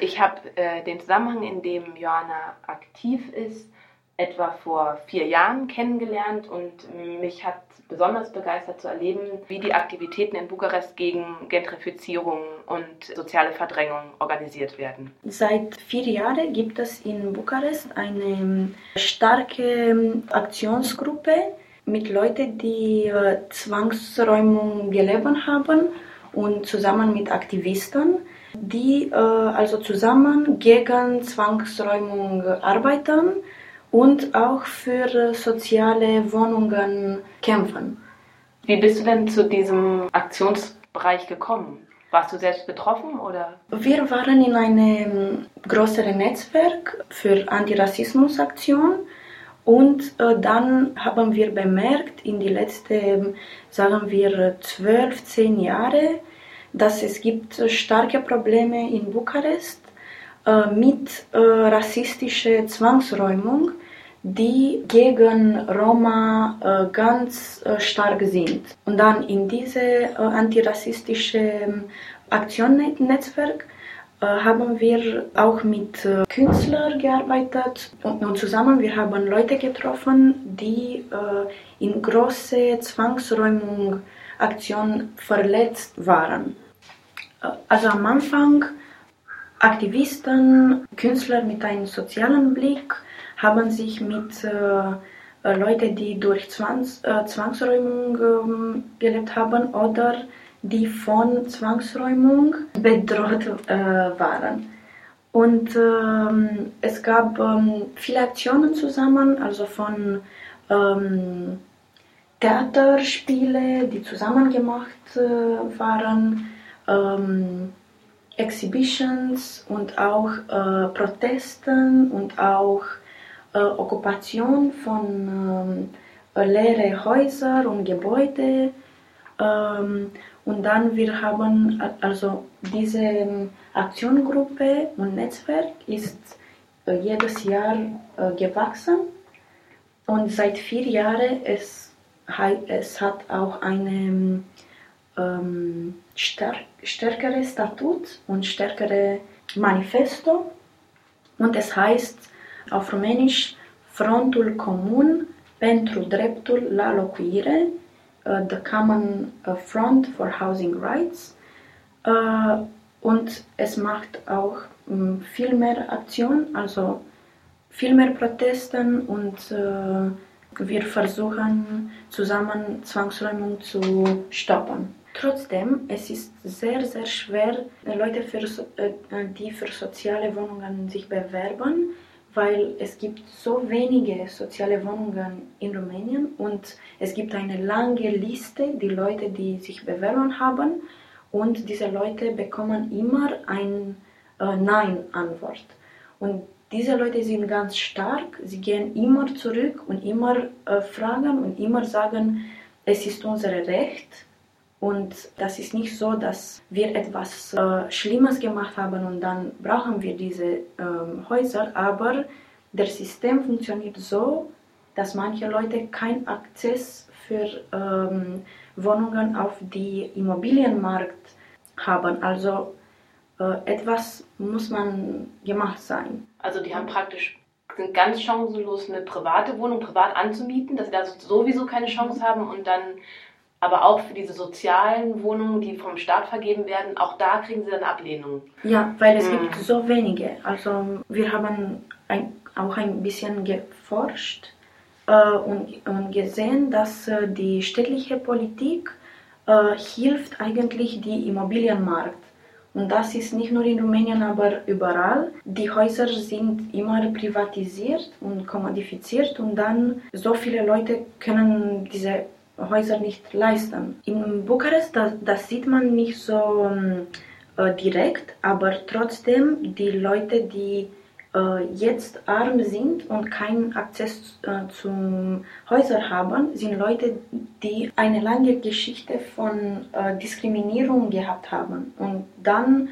Ich habe äh, den Zusammenhang, in dem Johanna aktiv ist, etwa vor vier Jahren kennengelernt und mich hat besonders begeistert zu erleben, wie die Aktivitäten in Bukarest gegen Gentrifizierung und soziale Verdrängung organisiert werden. Seit vier Jahren gibt es in Bukarest eine starke Aktionsgruppe mit Leuten, die äh, Zwangsräumung gelebt haben und zusammen mit Aktivisten, die äh, also zusammen gegen Zwangsräumung arbeiten und auch für soziale Wohnungen kämpfen. Wie bist du denn zu diesem Aktionsbereich gekommen? Warst du selbst betroffen oder? Wir waren in einem größeren Netzwerk für Antirassismusaktion und äh, dann haben wir bemerkt in die letzten, sagen wir, zwölf, zehn Jahre, dass es gibt starke Probleme in Bukarest äh, mit äh, rassistischer Zwangsräumung, die gegen Roma äh, ganz äh, stark sind. Und dann in diese äh, antirassistische ähm, Aktionsnetzwerk äh, haben wir auch mit äh, Künstlern gearbeitet und, zusammen wir haben Leute getroffen, die äh, in große Zwangsräumung Aktion verletzt waren. Also am Anfang Aktivisten, Künstler mit einem sozialen Blick haben sich mit äh, Leuten, die durch Zwangs, äh, Zwangsräumung äh, gelebt haben oder die von Zwangsräumung bedroht äh, waren. Und ähm, es gab ähm, viele Aktionen zusammen, also von ähm, Theaterspiele, die zusammen gemacht äh, waren, ähm, Exhibitions und auch äh, Protesten und auch äh, Okkupation von ähm, leeren Häusern und Gebäuden. Ähm, und dann wir haben also diese Aktiongruppe und Netzwerk ist äh, jedes Jahr äh, gewachsen und seit vier Jahren es, es hat auch eine ähm, stärkere Statut und stärkere Manifesto und es heißt auf Rumänisch Frontul Comun pentru dreptul la locuire, uh, the Common Front for Housing Rights. Uh, und es macht auch um, viel mehr Aktion, also viel mehr Protesten und uh, wir versuchen zusammen Zwangsräumung zu stoppen. Trotzdem, es ist sehr, sehr schwer, Leute, für, äh, die für soziale Wohnungen sich bewerben, weil es gibt so wenige soziale Wohnungen in Rumänien und es gibt eine lange Liste, die Leute, die sich bewerben haben und diese Leute bekommen immer eine äh, Nein-Antwort. Und diese Leute sind ganz stark, sie gehen immer zurück und immer äh, fragen und immer sagen, es ist unser Recht und das ist nicht so, dass wir etwas äh, Schlimmes gemacht haben und dann brauchen wir diese ähm, Häuser, aber das System funktioniert so, dass manche Leute keinen Access für ähm, Wohnungen auf die Immobilienmarkt haben. Also äh, etwas muss man gemacht sein. Also die haben praktisch sind ganz chancenlos eine private Wohnung privat anzumieten, dass sie da sowieso keine Chance haben und dann aber auch für diese sozialen Wohnungen, die vom Staat vergeben werden, auch da kriegen sie dann Ablehnung. Ja, weil es hm. gibt so wenige. Also wir haben ein, auch ein bisschen geforscht äh, und, und, gesehen, dass äh, die städtliche Politik äh, hilft eigentlich die Immobilienmarkt. Und das ist nicht nur in Rumänien, aber überall. Die Häuser sind immer privatisiert und kommodifiziert und dann so viele Leute können diese Häuser nicht leisten. In Bukarest, das, das sieht man nicht so ähm, äh, direkt, aber trotzdem die Leute, die äh, jetzt arm sind und keinen Access äh, zu Häusern haben, sind Leute, die eine lange Geschichte von äh, Diskriminierung gehabt haben. Und dann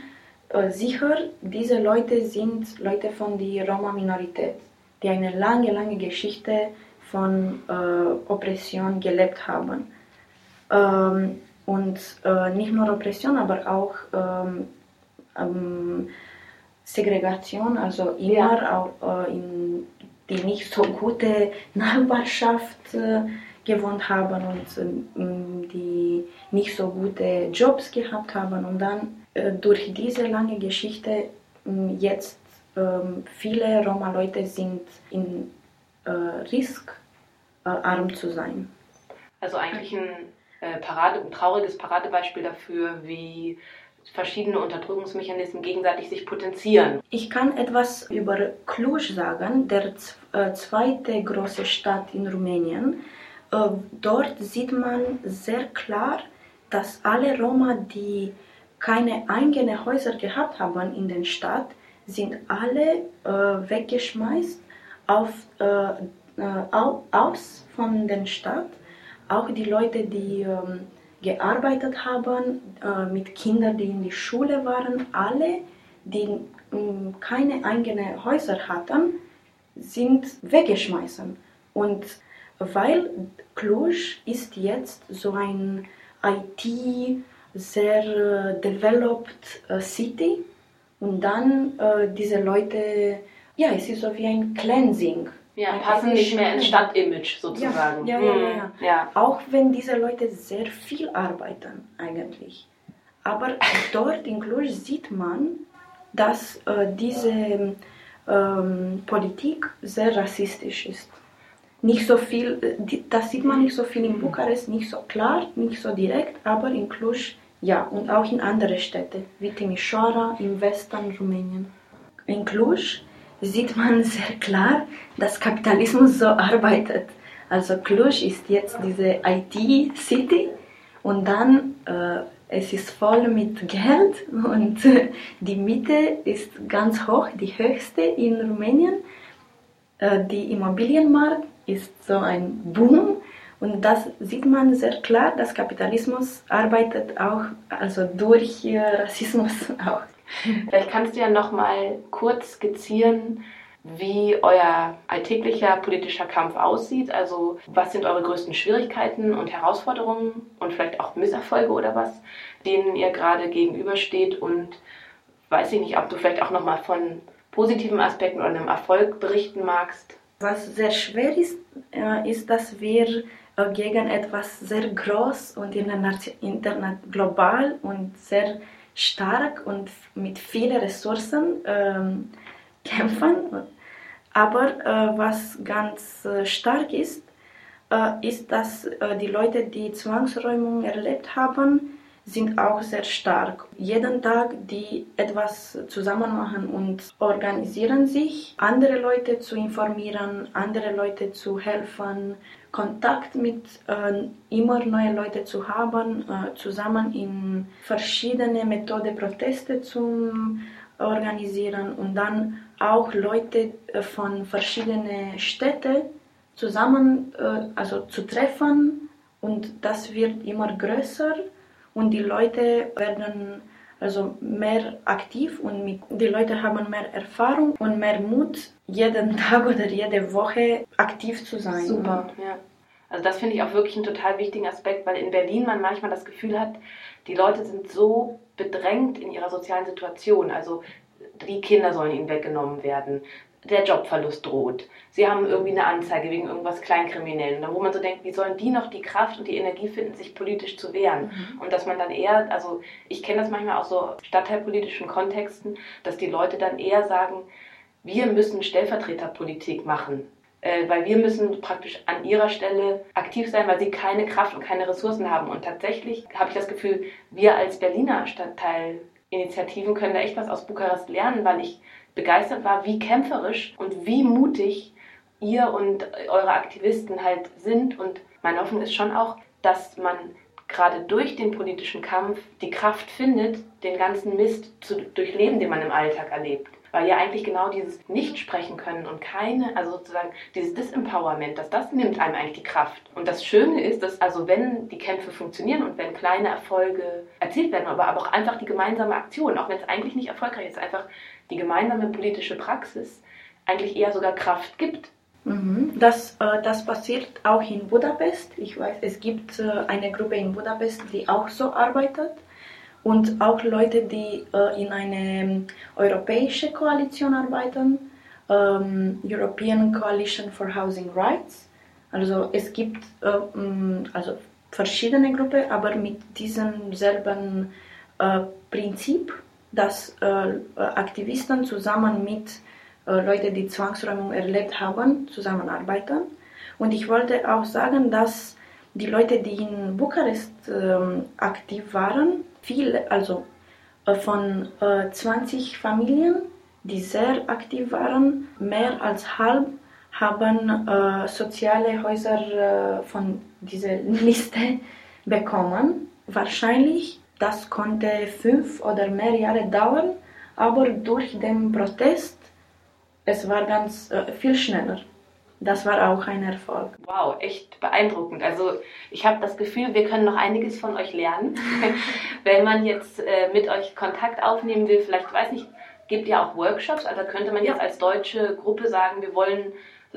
äh, sicher, diese Leute sind Leute von der Roma-Minorität, die eine lange, lange Geschichte haben von äh, Oppression gelebt haben. Ähm, und äh, nicht nur Oppression, aber auch ähm, ähm, Segregation, also immer ja. auch, äh, in die nicht so gute Nachbarschaft äh, gewohnt haben und äh, die nicht so gute Jobs gehabt haben und dann äh, durch diese lange Geschichte jetzt ähm, viele Roma-Leute sind in äh, Risk, äh, zu sein. Also eigentlich ein, äh, Parade, ein trauriges Paradebeispiel dafür, wie verschiedene Unterdrückungsmechanismen gegenseitig sich potenzieren. Ich kann etwas über Cluj sagen, der zweite große Stadt in Rumänien. Dort sieht man sehr klar, dass alle Roma, die keine eigenen Häuser gehabt haben in der Stadt, sind alle äh, weggeschmeißt auf, äh, äh aus von der Stadt. Auch die Leute, die ähm, gearbeitet haben, äh, mit Kindern, die in die Schule waren, alle, die ähm, keine eigenen Häuser hatten, sind weggeschmissen. Und weil Cluj ist jetzt so ein IT sehr developed City und dann äh, diese Leute, ja, es ist so wie ein Cleansing. Ja, passen nicht mehr ins Stadtimage sozusagen. Ja, ja, ja, ja, ja. Auch wenn diese Leute sehr viel arbeiten eigentlich. Aber dort in Cluj sieht man, dass äh, diese ähm, Politik sehr rassistisch ist. Nicht so viel, das sieht man nicht so viel in Bukarest, nicht so klar, nicht so direkt, aber in Cluj ja, und auch in andere Städte, wie Timișoara im Westen Rumänien. In Cluj sieht man sehr klar, dass Kapitalismus so arbeitet. Also Cluj ist jetzt diese IT-City und dann äh, es ist voll mit Geld und die Miete ist ganz hoch, die höchste in Rumänien. Äh, die Immobilienmarkt ist so ein Boom und das sieht man sehr klar, dass Kapitalismus arbeitet auch also durch Rassismus auch. Vielleicht kannst du ja noch mal kurz skizzieren, wie euer alltäglicher politischer Kampf aussieht. Also was sind eure größten Schwierigkeiten und Herausforderungen und vielleicht auch Misserfolge oder was, denen ihr gerade gegenübersteht und weiß ich nicht, ob du vielleicht auch noch mal von positiven Aspekten oder einem Erfolg berichten magst. Was sehr schwer ist, äh, ist, dass wir äh, gegen etwas sehr groß und internet global und sehr stark und mit vielen Ressourcen ähm, kämpfen. Aber äh, was ganz äh, stark ist, äh, ist, dass äh, die Leute, die Zwangsräumung erlebt haben, sind auch sehr stark. Jeden Tag, die etwas zusammen machen und organisieren sich, andere Leute zu informieren, andere Leute zu helfen, Kontakt mit äh, immer neuen Leuten zu haben, äh, zusammen in verschiedene Methoden Proteste zu organisieren und dann auch Leute äh, von verschiedenen Städten zusammen äh, also zu treffen und das wird immer größer und die Leute werden also mehr aktiv und die Leute haben mehr Erfahrung und mehr Mut, jeden Tag oder jede Woche aktiv zu sein. Super, ja. Also das finde ich auch wirklich einen total wichtigen Aspekt, weil in Berlin man manchmal das Gefühl hat, die Leute sind so bedrängt in ihrer sozialen Situation. Also die Kinder sollen ihnen weggenommen werden der Jobverlust droht. Sie haben irgendwie eine Anzeige wegen irgendwas Kleinkriminellen, wo man so denkt, wie sollen die noch die Kraft und die Energie finden, sich politisch zu wehren? Mhm. Und dass man dann eher, also ich kenne das manchmal aus so stadtteilpolitischen Kontexten, dass die Leute dann eher sagen, wir müssen Stellvertreterpolitik machen. Äh, weil wir müssen praktisch an ihrer Stelle aktiv sein, weil sie keine Kraft und keine Ressourcen haben. Und tatsächlich habe ich das Gefühl, wir als Berliner Stadtteilinitiativen können da echt was aus Bukarest lernen, weil ich begeistert war, wie kämpferisch und wie mutig ihr und eure Aktivisten halt sind. Und meine Hoffnung ist schon auch, dass man gerade durch den politischen Kampf die Kraft findet, den ganzen Mist zu durchleben, den man im Alltag erlebt. Weil ja eigentlich genau dieses Nicht-Sprechen können und keine, also sozusagen dieses Disempowerment, dass das nimmt einem eigentlich die Kraft. Und das Schöne ist, dass also wenn die Kämpfe funktionieren und wenn kleine Erfolge erzielt werden, aber, aber auch einfach die gemeinsame Aktion, auch wenn es eigentlich nicht erfolgreich ist, einfach die gemeinsame politische Praxis eigentlich eher sogar Kraft gibt. Mhm. Das, äh, das passiert auch in Budapest. Ich weiß, es gibt äh, eine Gruppe in Budapest, die auch so arbeitet. Und auch Leute, die äh, in einer ähm, europäischen Koalition arbeiten, ähm, European Coalition for Housing Rights. Also es gibt äh, mm, also verschiedene Gruppen, aber mit diesem selben äh, Prinzip, dass äh, Aktivisten zusammen mit äh, Leuten, die Zwangsräumung erlebt haben, zusammenarbeiten. Und ich wollte auch sagen, dass die Leute, die in Bukarest ähm, aktiv waren, viele, also äh, von äh, 20 Familien, die sehr aktiv waren, mehr als halb haben äh, soziale Häuser äh, von dieser Liste bekommen. Wahrscheinlich, das konnte fünf oder mehr Jahre dauern, aber durch den Protest, es war ganz äh, viel schneller. Das war auch ein Erfolg. Wow, echt beeindruckend. Also ich habe das Gefühl, wir können noch einiges von euch lernen. Wenn man jetzt äh, mit euch Kontakt aufnehmen will, vielleicht, weiß nicht, gibt ja auch Workshops, also könnte man jetzt als deutsche Gruppe sagen, wir wollen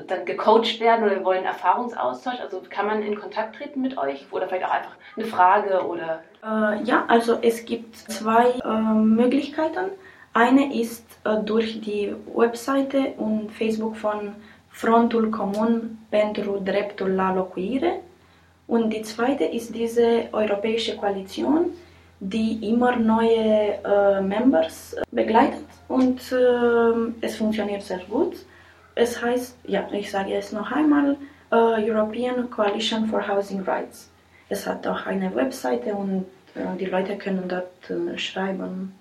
dann gecoacht werden oder wir wollen Erfahrungsaustausch? Also kann man in Kontakt treten mit euch oder vielleicht auch einfach eine Frage oder? Äh, ja, also es gibt zwei äh, Möglichkeiten. Eine ist äh, durch die Webseite und Facebook von Frontul Comun pentru Dreptul la Locuire und die zweite ist diese europäische Koalition, die immer neue äh, Members begleitet und äh, es funktioniert sehr gut. Es heißt, ja, ich sage es noch einmal, uh, European Coalition for Housing Rights. Es hat auch eine Webseite und uh, die Leute können dort uh, schreiben.